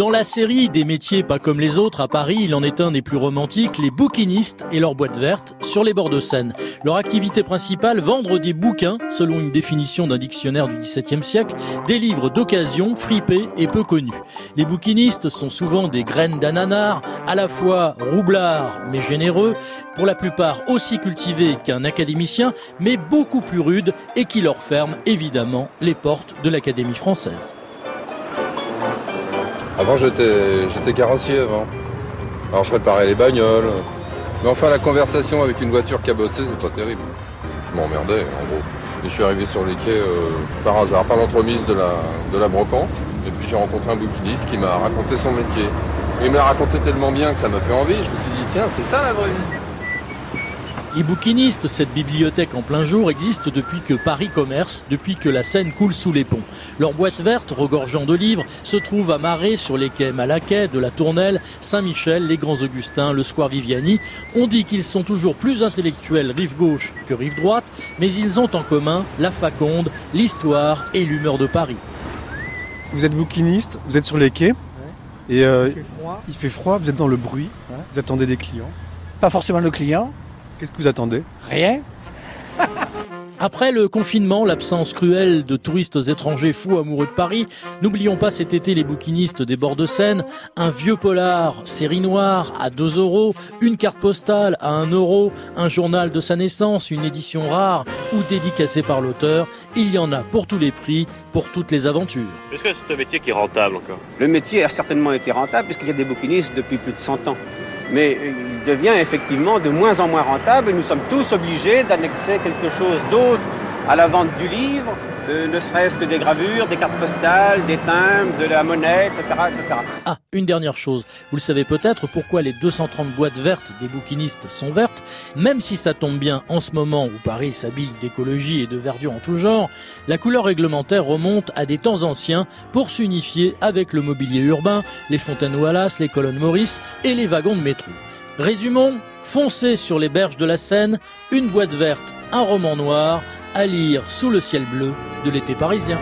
Dans la série des métiers pas comme les autres à Paris, il en est un des plus romantiques, les bouquinistes et leurs boîtes vertes sur les bords de Seine. Leur activité principale, vendre des bouquins, selon une définition d'un dictionnaire du XVIIe siècle, des livres d'occasion, fripés et peu connus. Les bouquinistes sont souvent des graines d'ananar, à la fois roublards mais généreux, pour la plupart aussi cultivés qu'un académicien, mais beaucoup plus rudes et qui leur ferment évidemment les portes de l'Académie française. Avant, j'étais, carrossier avant. Alors, je réparais les bagnoles. Mais enfin, la conversation avec une voiture cabossée, c'est pas terrible. Je m'emmerdais, en gros. Et je suis arrivé sur les quais euh, par hasard, par l'entremise de la, de la brocante. Et puis, j'ai rencontré un bouquiniste qui m'a raconté son métier. Et il me l'a raconté tellement bien que ça m'a fait envie. Je me suis dit, tiens, c'est ça la vraie vie. Les bouquinistes, cette bibliothèque en plein jour, existe depuis que Paris commerce, depuis que la Seine coule sous les ponts. Leur boîte verte, regorgeant de livres, se trouve amarrée sur les quais Malaquais, de la Tournelle, Saint-Michel, les Grands Augustins, le Square Viviani. On dit qu'ils sont toujours plus intellectuels rive gauche que rive droite, mais ils ont en commun la faconde, l'histoire et l'humeur de Paris. Vous êtes bouquiniste, vous êtes sur les quais, et euh, il, fait froid. il fait froid, vous êtes dans le bruit, vous attendez des clients. Pas forcément le client, Qu'est-ce que vous attendez? Rien. Après le confinement, l'absence cruelle de touristes étrangers fous amoureux de Paris, n'oublions pas cet été les bouquinistes des bords de Seine, un vieux polar, série noire à 2 euros, une carte postale à 1 euro, un journal de sa naissance, une édition rare ou dédicacée par l'auteur. Il y en a pour tous les prix, pour toutes les aventures. Est-ce que c'est un métier qui est rentable encore? Le métier a certainement été rentable puisqu'il y a des bouquinistes depuis plus de 100 ans mais il devient effectivement de moins en moins rentable. Et nous sommes tous obligés d'annexer quelque chose d'autre à la vente du livre, ne serait-ce que des gravures, des cartes postales, des timbres, de la monnaie, etc., etc. Ah, une dernière chose. Vous le savez peut-être pourquoi les 230 boîtes vertes des bouquinistes sont vertes, même si ça tombe bien en ce moment où Paris s'habille d'écologie et de verdure en tout genre, la couleur réglementaire remonte à des temps anciens pour s'unifier avec le mobilier urbain, les fontaines Wallace, les colonnes Maurice et les wagons de métro. Résumons, foncez sur les berges de la Seine, une boîte verte, un roman noir, à lire sous le ciel bleu de l'été parisien.